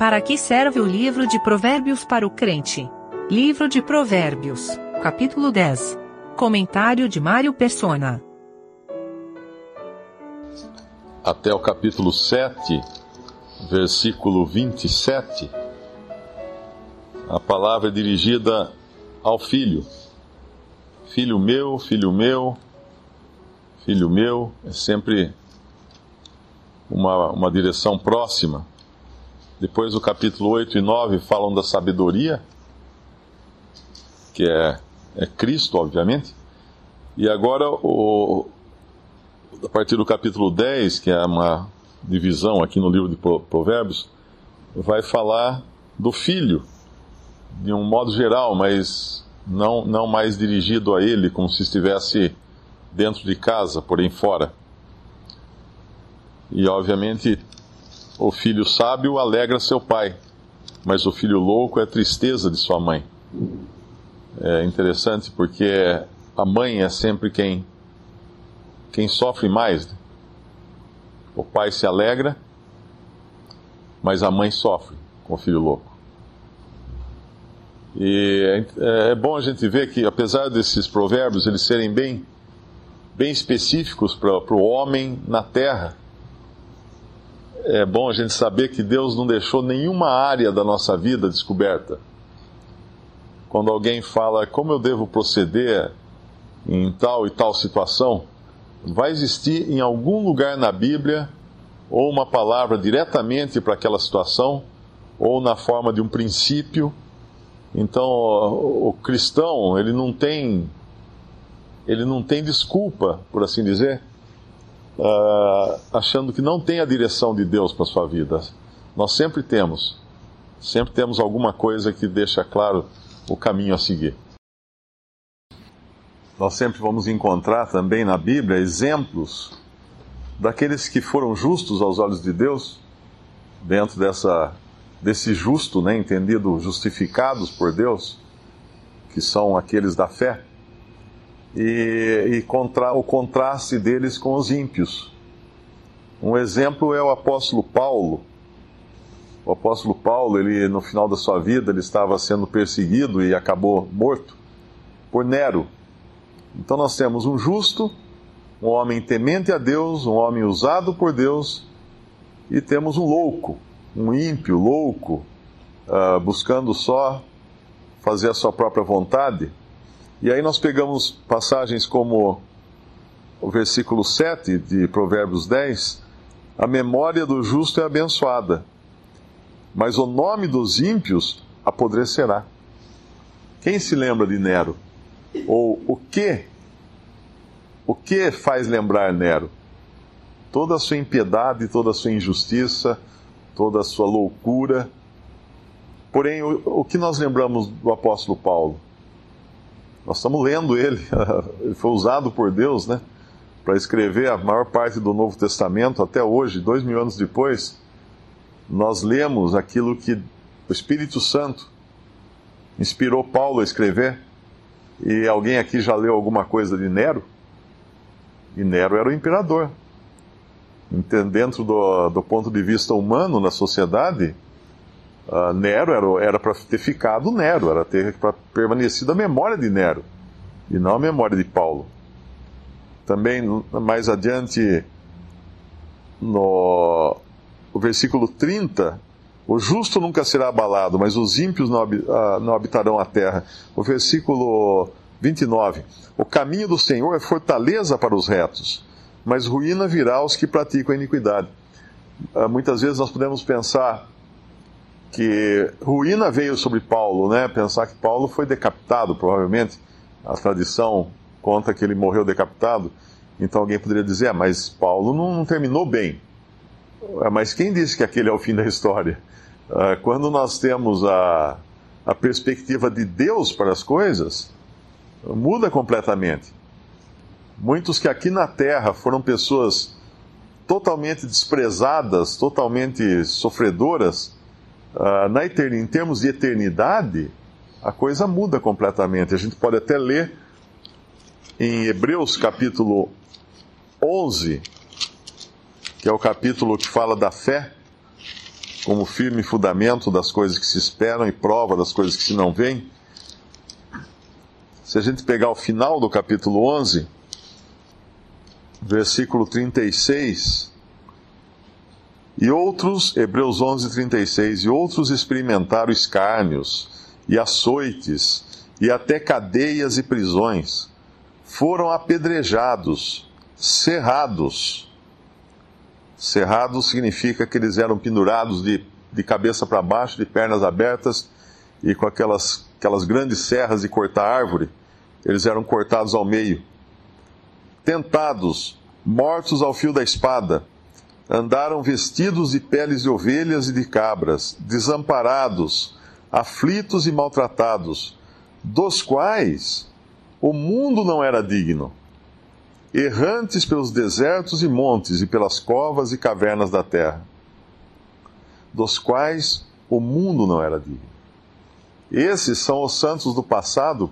Para que serve o livro de Provérbios para o crente? Livro de Provérbios, capítulo 10. Comentário de Mário Persona. Até o capítulo 7, versículo 27, a palavra é dirigida ao filho. Filho meu, filho meu, filho meu, é sempre uma, uma direção próxima. Depois o capítulo 8 e 9 falam da sabedoria, que é, é Cristo, obviamente. E agora, o, a partir do capítulo 10, que é uma divisão aqui no livro de Provérbios, vai falar do filho, de um modo geral, mas não, não mais dirigido a ele como se estivesse dentro de casa, porém fora. E obviamente o filho sábio alegra seu pai, mas o filho louco é tristeza de sua mãe. É interessante porque a mãe é sempre quem, quem sofre mais. O pai se alegra, mas a mãe sofre com o filho louco. E é, é bom a gente ver que, apesar desses provérbios eles serem bem, bem específicos para o homem na terra, é bom a gente saber que Deus não deixou nenhuma área da nossa vida descoberta. Quando alguém fala como eu devo proceder em tal e tal situação, vai existir em algum lugar na Bíblia ou uma palavra diretamente para aquela situação, ou na forma de um princípio. Então, o cristão, ele não tem ele não tem desculpa, por assim dizer, uh, achando que não tem a direção de Deus para sua vida. Nós sempre temos. Sempre temos alguma coisa que deixa claro o caminho a seguir. Nós sempre vamos encontrar também na Bíblia exemplos daqueles que foram justos aos olhos de Deus, dentro dessa, desse justo, né, entendido, justificados por Deus, que são aqueles da fé e, e contra, o contraste deles com os ímpios. Um exemplo é o apóstolo Paulo. O apóstolo Paulo, ele no final da sua vida, ele estava sendo perseguido e acabou morto por Nero. Então nós temos um justo, um homem temente a Deus, um homem usado por Deus, e temos um louco, um ímpio, louco, uh, buscando só fazer a sua própria vontade. E aí nós pegamos passagens como o versículo 7 de Provérbios 10: A memória do justo é abençoada, mas o nome dos ímpios apodrecerá. Quem se lembra de Nero? Ou o que? O que faz lembrar Nero? Toda a sua impiedade, toda a sua injustiça, toda a sua loucura. Porém, o, o que nós lembramos do apóstolo Paulo? Nós estamos lendo ele, ele foi usado por Deus, né? Para escrever a maior parte do Novo Testamento até hoje, dois mil anos depois, nós lemos aquilo que o Espírito Santo inspirou Paulo a escrever. E alguém aqui já leu alguma coisa de Nero? E Nero era o imperador. Dentro do, do ponto de vista humano na sociedade, Uh, Nero era para ter ficado Nero, era ter para permanecido a memória de Nero e não a memória de Paulo. Também mais adiante no versículo 30, o justo nunca será abalado, mas os ímpios não, uh, não habitarão a terra. O versículo 29, o caminho do Senhor é fortaleza para os retos, mas ruína virá aos que praticam a iniquidade. Uh, muitas vezes nós podemos pensar que ruína veio sobre Paulo, né? Pensar que Paulo foi decapitado, provavelmente. A tradição conta que ele morreu decapitado. Então alguém poderia dizer, ah, mas Paulo não, não terminou bem. Ah, mas quem disse que aquele é o fim da história? Ah, quando nós temos a, a perspectiva de Deus para as coisas, muda completamente. Muitos que aqui na terra foram pessoas totalmente desprezadas, totalmente sofredoras, uh, na em termos de eternidade, a coisa muda completamente. A gente pode até ler em Hebreus capítulo 11, que é o capítulo que fala da fé. como firme fundamento das coisas que se esperam e prova das coisas que se não veem. Se a gente pegar o final do capítulo 11, versículo 36, e outros, Hebreus 11, 36, e outros experimentaram escárnios e açoites e até cadeias e prisões. Foram apedrejados, cerrados. Cerrados significa que eles eram pendurados de, de cabeça para baixo, de pernas abertas e com aquelas, aquelas grandes serras de cortar árvore. Eles eram cortados ao meio. Tentados, mortos ao fio da espada andaram vestidos de peles de ovelhas e de cabras, desamparados, aflitos e maltratados, dos quais o mundo não era digno, errantes pelos desertos e montes e pelas covas e cavernas da terra, dos quais o mundo não era digno. Esses são os santos do passado.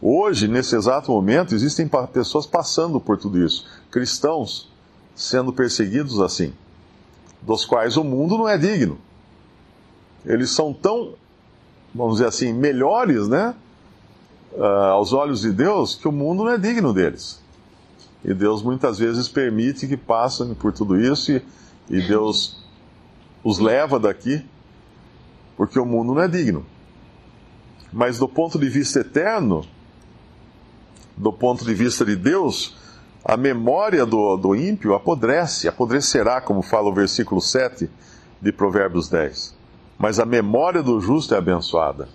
Hoje, nesse exato momento, existem pessoas passando por tudo isso, cristãos sendo perseguidos assim, dos quais o mundo não é digno. Eles são tão, vamos dizer assim, melhores, né, uh, aos olhos de Deus, que o mundo não é digno deles. E Deus muitas vezes permite que passem por tudo isso e, e Deus os leva daqui, porque o mundo não é digno. Mas do ponto de vista eterno, do ponto de vista de Deus, a memória do, do ímpio apodrece, apodrecerá, como fala o versículo 7 de Provérbios 10. Mas a memória do justo é abençoada.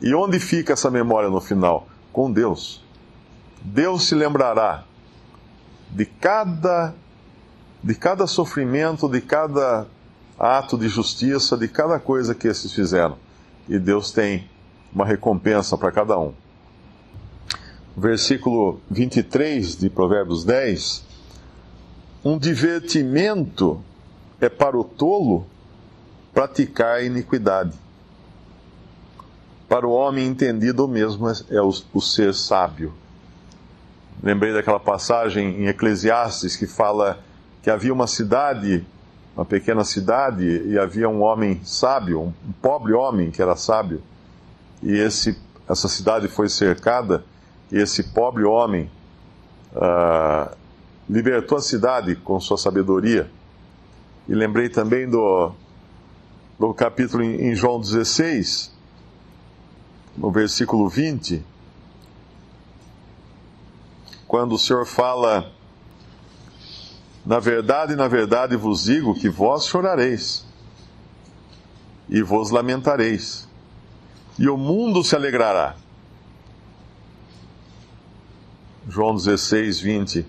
E onde fica essa memória no final? Com Deus. Deus se lembrará de cada, de cada sofrimento, de cada ato de justiça, de cada coisa que esses fizeram. E Deus tem uma recompensa para cada um versículo 23 de Provérbios 10, um divertimento é para o tolo praticar iniquidade. Para o homem entendido, o mesmo é o, o ser sábio. Lembrei daquela passagem em Eclesiastes que fala que havia uma cidade, uma pequena cidade, e havia um homem sábio, um pobre homem que era sábio, e esse, essa cidade foi cercada esse pobre homem uh, libertou a cidade com sua sabedoria. E lembrei também do, do capítulo em, em João 16, no versículo 20, quando o Senhor fala: Na verdade, na verdade vos digo que vós chorareis e vos lamentareis, e o mundo se alegrará. João 16, 20.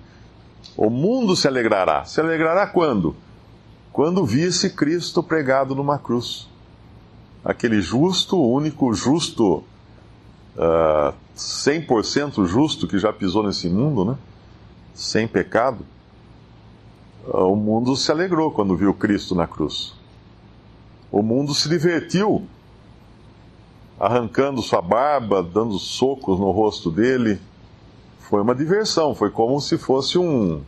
O mundo se alegrará. Se alegrará quando? Quando visse Cristo pregado numa cruz. Aquele justo, único justo, uh, ah, 100% justo que já pisou nesse mundo, né? Sem pecado. Uh, o mundo se alegrou quando viu Cristo na cruz. O mundo se divertiu, arrancando sua barba, dando socos no rosto dele foi uma diversão, foi como se fosse um,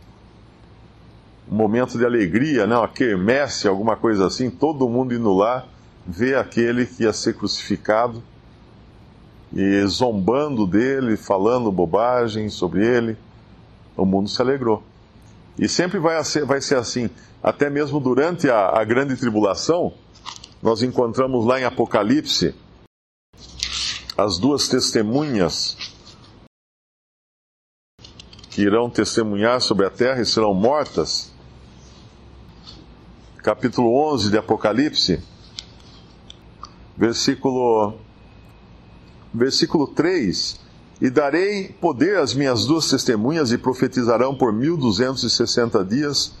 um momento de alegria, né? uma quermesse, alguma coisa assim, todo mundo indo lá ver aquele que ia ser crucificado e zombando dele, falando bobagem sobre ele. O mundo se alegrou. E sempre vai ser, vai ser assim, até mesmo durante a, a grande tribulação, nós encontramos lá em Apocalipse as duas testemunhas que irão testemunhar sobre a terra e serão mortas. Capítulo 11 de Apocalipse, versículo, versículo 3. E darei poder às minhas duas testemunhas e profetizarão por mil duzentos e sessenta dias,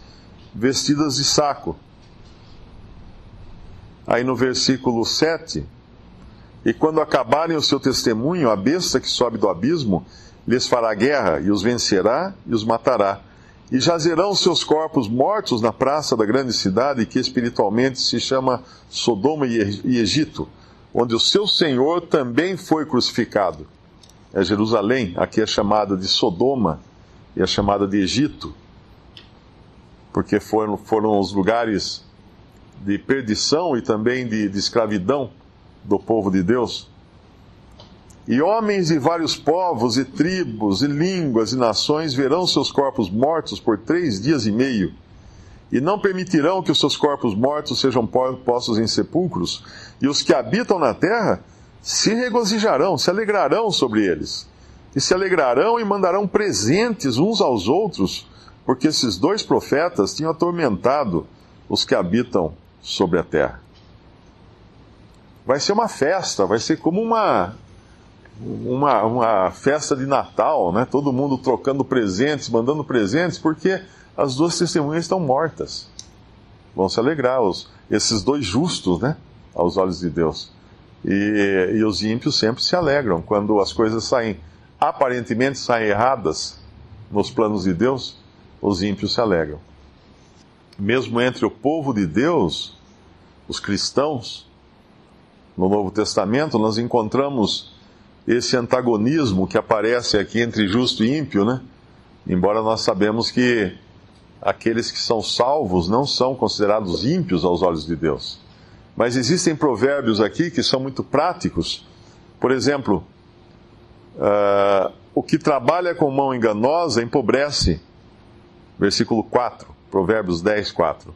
vestidas de saco. Aí no versículo 7. E quando acabarem o seu testemunho, a besta que sobe do abismo lhes fará guerra e os vencerá e os matará. E jazerão seus corpos mortos na praça da grande cidade, que espiritualmente se chama Sodoma e Egito, onde o seu Senhor também foi crucificado. É Jerusalém, aqui é chamada de Sodoma e é chamada de Egito, porque foram, foram os lugares de perdição e também de, de escravidão do povo de Deus. E homens de vários povos e tribos e línguas e nações verão seus corpos mortos por três dias e meio, e não permitirão que os seus corpos mortos sejam postos em sepulcros, e os que habitam na terra se regozijarão, se alegrarão sobre eles, e se alegrarão e mandarão presentes uns aos outros, porque esses dois profetas tinham atormentado os que habitam sobre a terra. Vai ser uma festa, vai ser como uma uma, uma festa de Natal, né? todo mundo trocando presentes, mandando presentes, porque as duas testemunhas estão mortas. Vão se alegrar, os, esses dois justos, né? aos olhos de Deus. E, e os ímpios sempre se alegram quando as coisas saem, aparentemente saem erradas nos planos de Deus, os ímpios se alegram. Mesmo entre o povo de Deus, os cristãos, no Novo Testamento, nós encontramos esse antagonismo que aparece aqui entre justo e ímpio, né? Embora nós sabemos que aqueles que são salvos não são considerados ímpios aos olhos de Deus. Mas existem provérbios aqui que são muito práticos. Por exemplo, uh, o que trabalha com mão enganosa empobrece. Versículo 4, Provérbios 10, 4.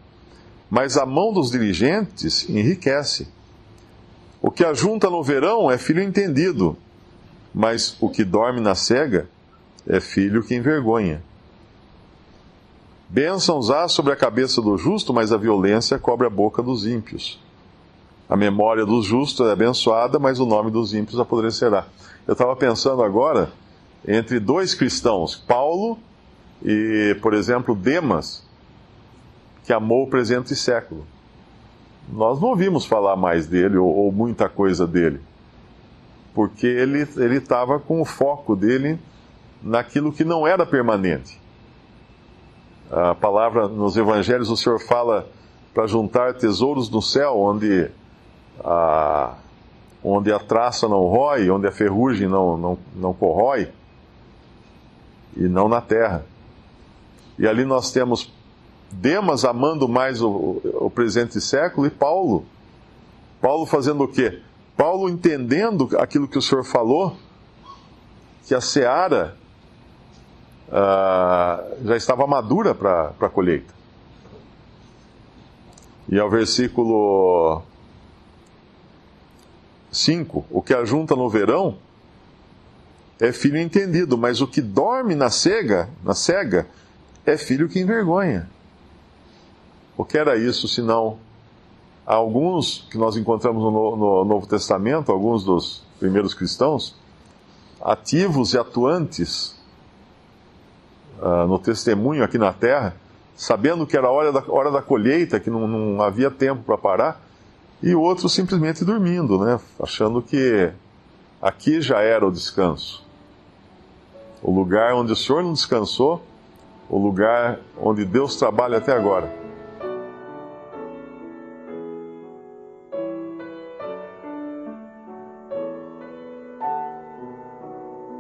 Mas a mão dos diligentes enriquece. O que ajunta no verão é filho entendido mas o que dorme na cega é filho que envergonha. Bênçãos há sobre a cabeça do justo, mas a violência cobre a boca dos ímpios. A memória dos justos é abençoada, mas o nome dos ímpios apodrecerá. Eu estava pensando agora entre dois cristãos, Paulo e, por exemplo, Demas, que amou o presente século. Nós não ouvimos falar mais dele ou, ou muita coisa dele porque ele estava com o foco dele naquilo que não era permanente. A palavra nos evangelhos, o Senhor fala para juntar tesouros no céu, onde a, onde a traça não rói, onde a ferrugem não, não, não corrói, e não na terra. E ali nós temos Demas amando mais o, o presente século e Paulo. Paulo fazendo o quê? Paulo, entendendo aquilo que o Senhor falou, que a seara uh, já estava madura para a colheita. E ao versículo 5: O que ajunta no verão é filho entendido, mas o que dorme na cega, na cega, é filho que envergonha. O que era isso senão alguns que nós encontramos no, no Novo Testamento, alguns dos primeiros cristãos, ativos e atuantes uh, no testemunho aqui na terra, sabendo que era hora da, hora da colheita, que não, não havia tempo para parar, e outros simplesmente dormindo, né? achando que aqui já era o descanso. O lugar onde o Senhor não descansou, o lugar onde Deus trabalha até agora.